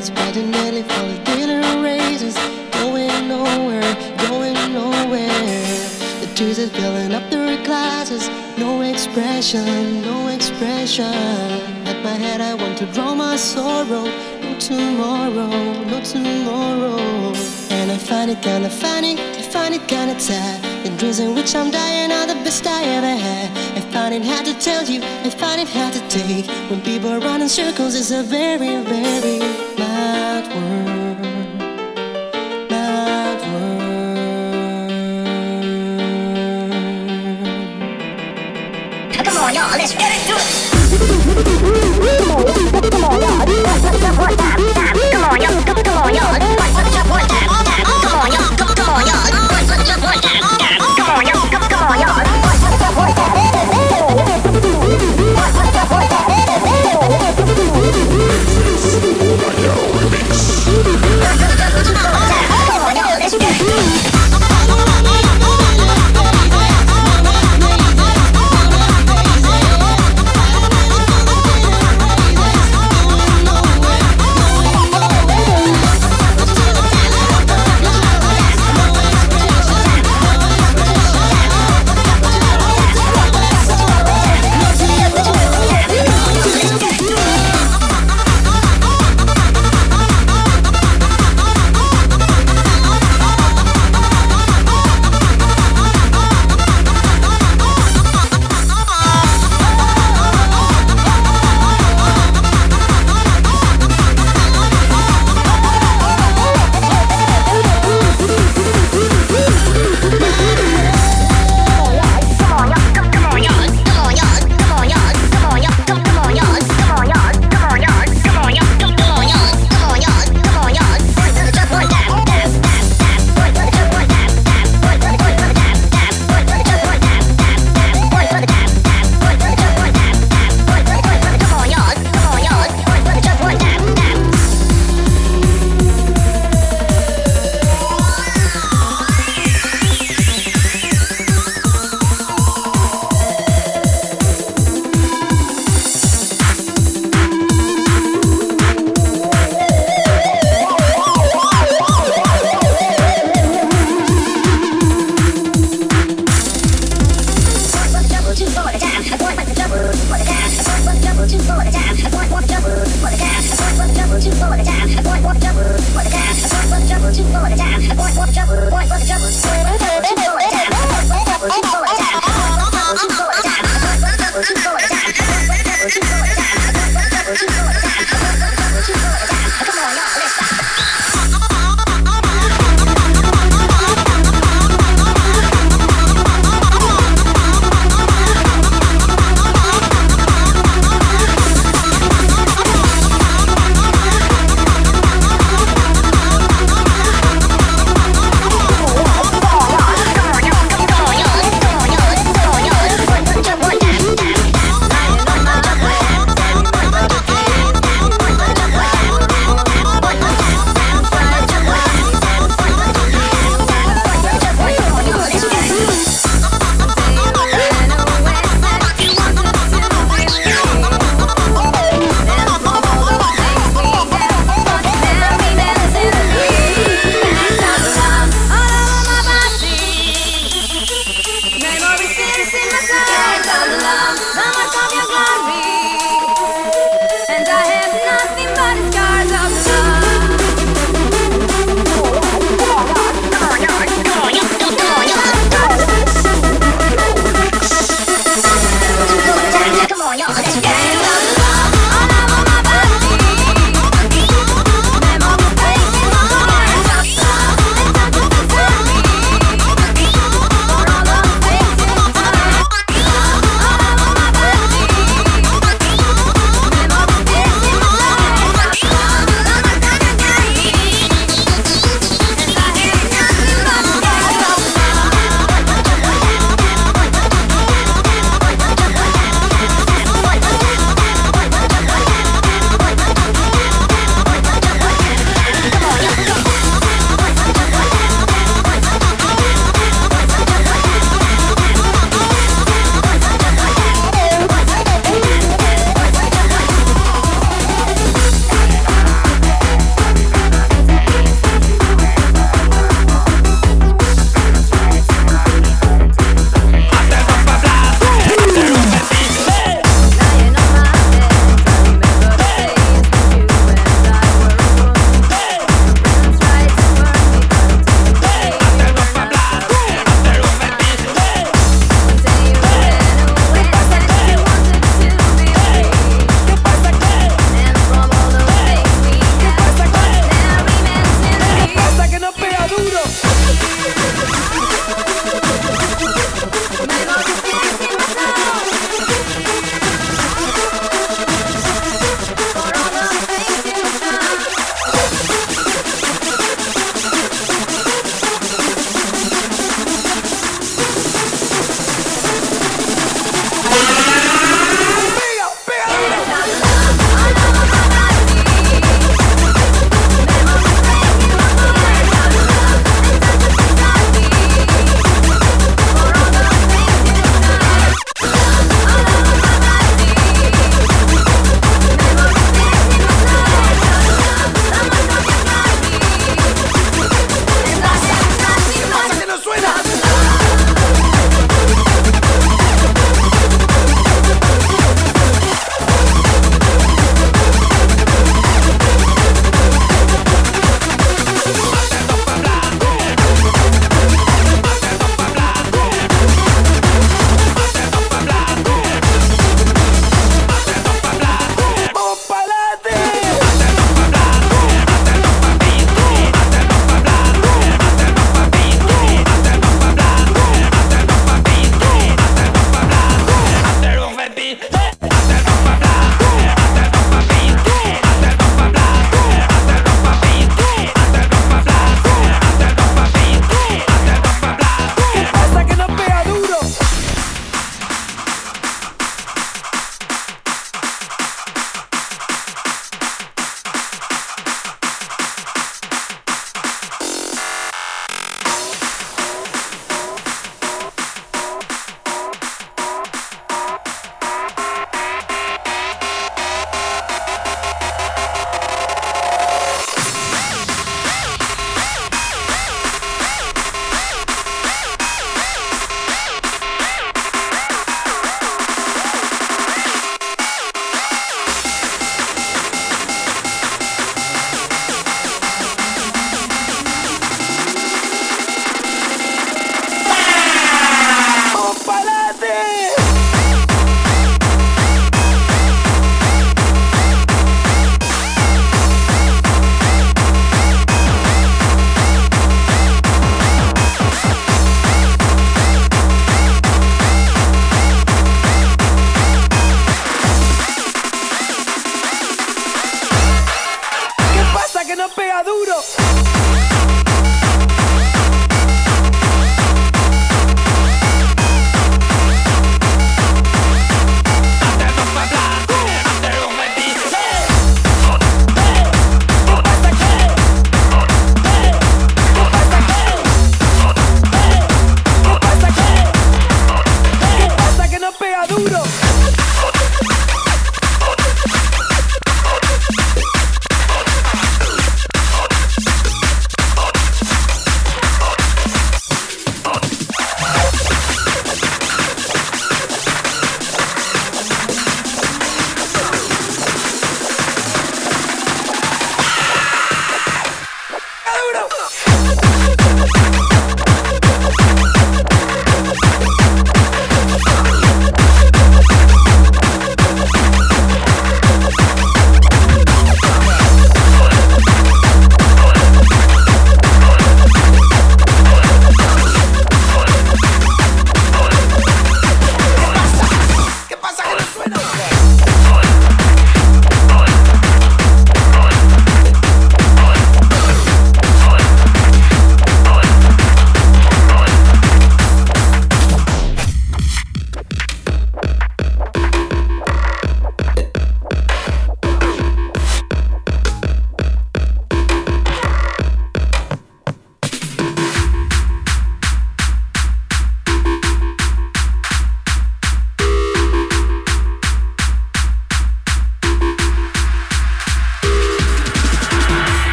Spreading daily for the daily races. Going nowhere, going nowhere. The tears are filling up their glasses. No expression, no expression. At my head, I want to draw my sorrow. No tomorrow, no tomorrow. And I find it kinda funny, I find it kinda sad. The dreams in which I'm dying are the best I ever had. Find it hard to tell you, I find it hard to take. When people run in circles, it's a very, very mad world. Mad world. Come on, y'all, let's get into it. Come on,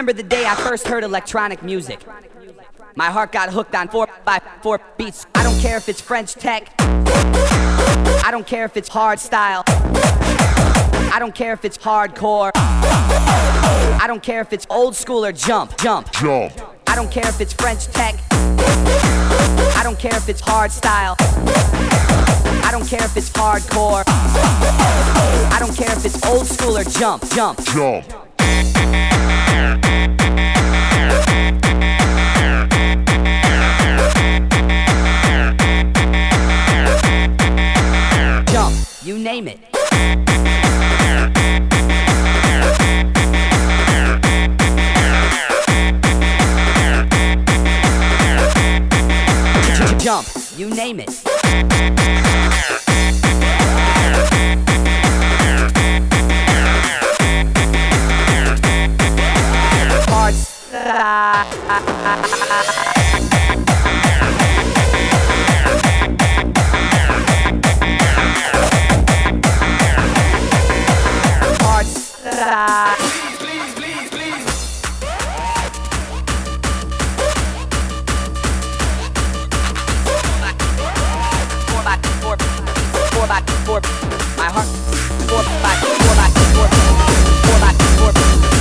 remember the day I first heard electronic music. My heart got hooked on 4 by 4 beats. I don't care if it's French tech. I don't care if it's hard style. I don't care if it's hardcore. I don't care if it's old school or jump, jump. Jump. I don't care if it's French tech. I don't care if it's hard style. I don't care if it's hardcore. I don't care if it's old school or jump, jump. Jump. jump, name it. Jump, you name it. Hard hard four by four, four by four. My heart, four four by four, four by four,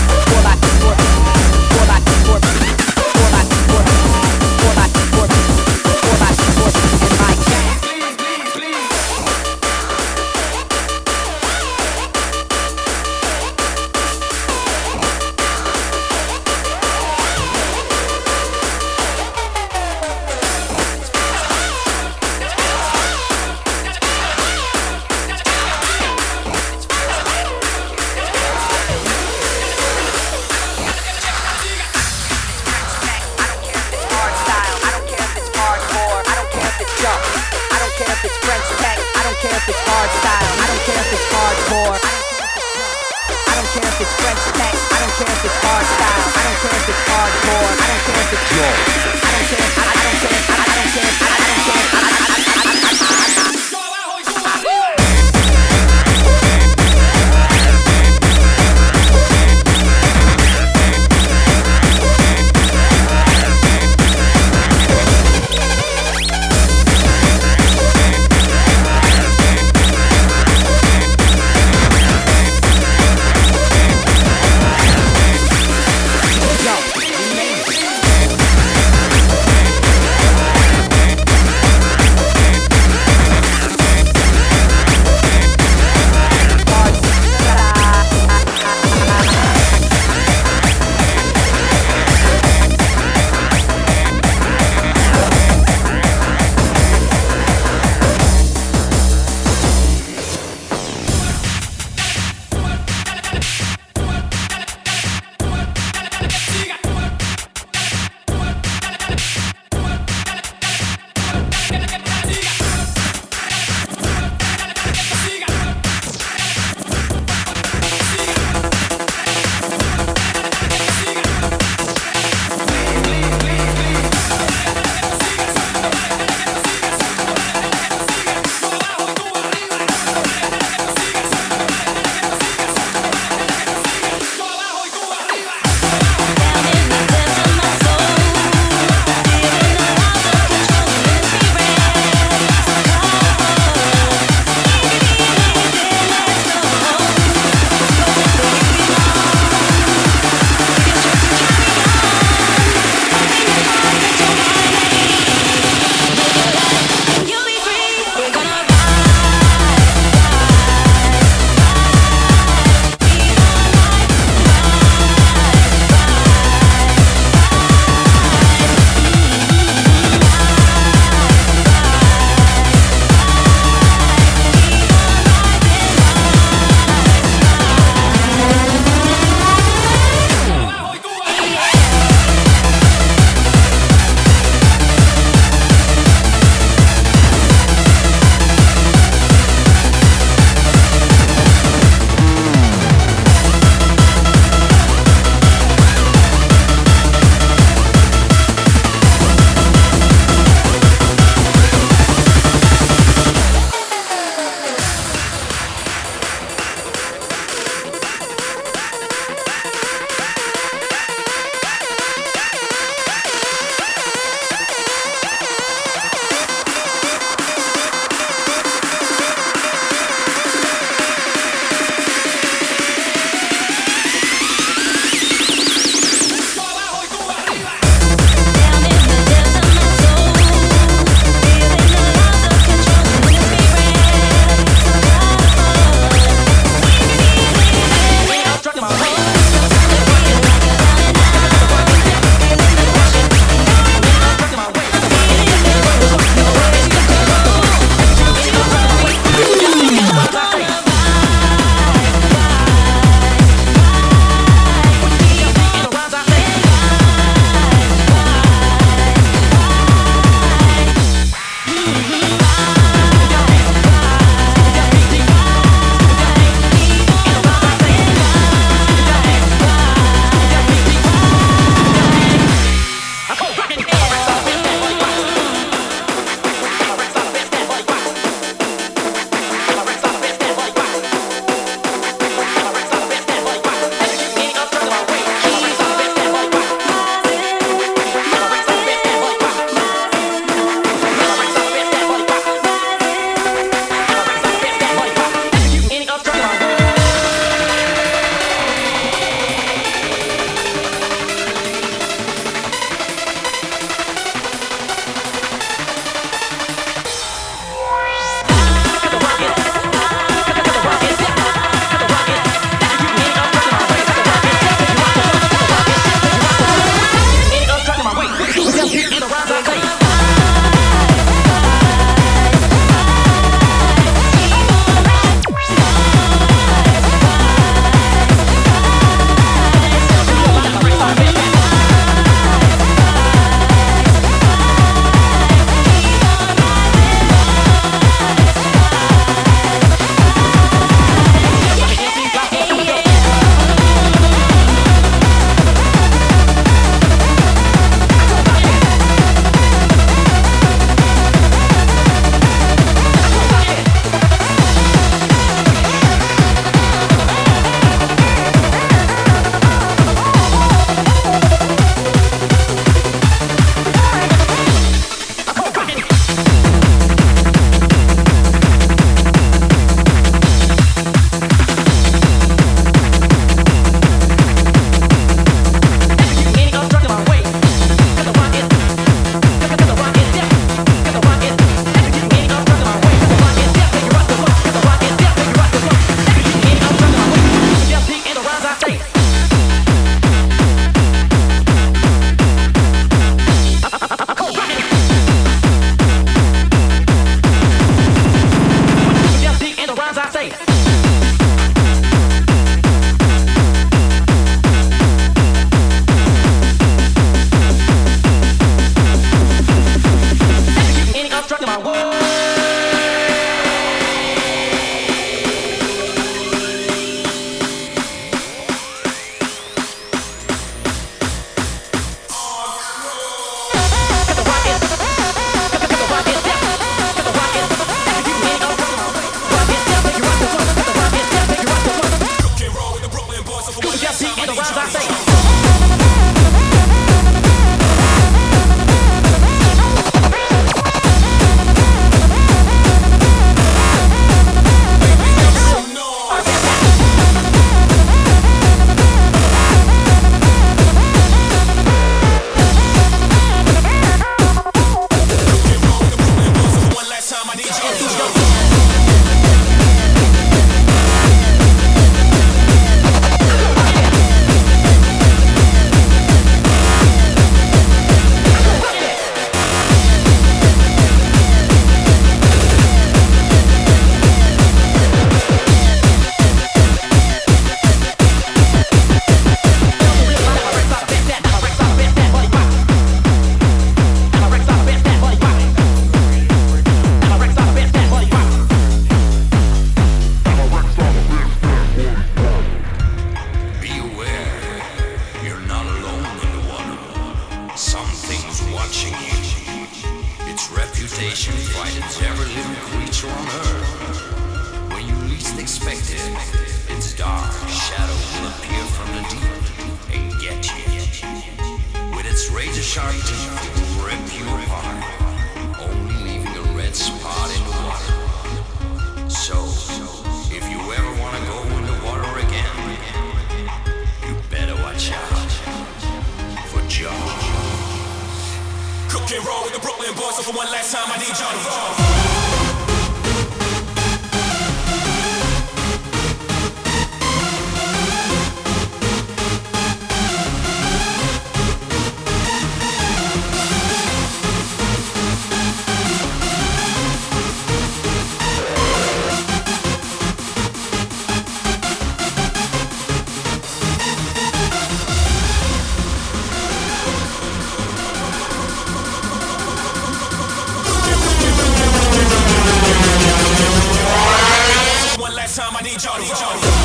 last time, I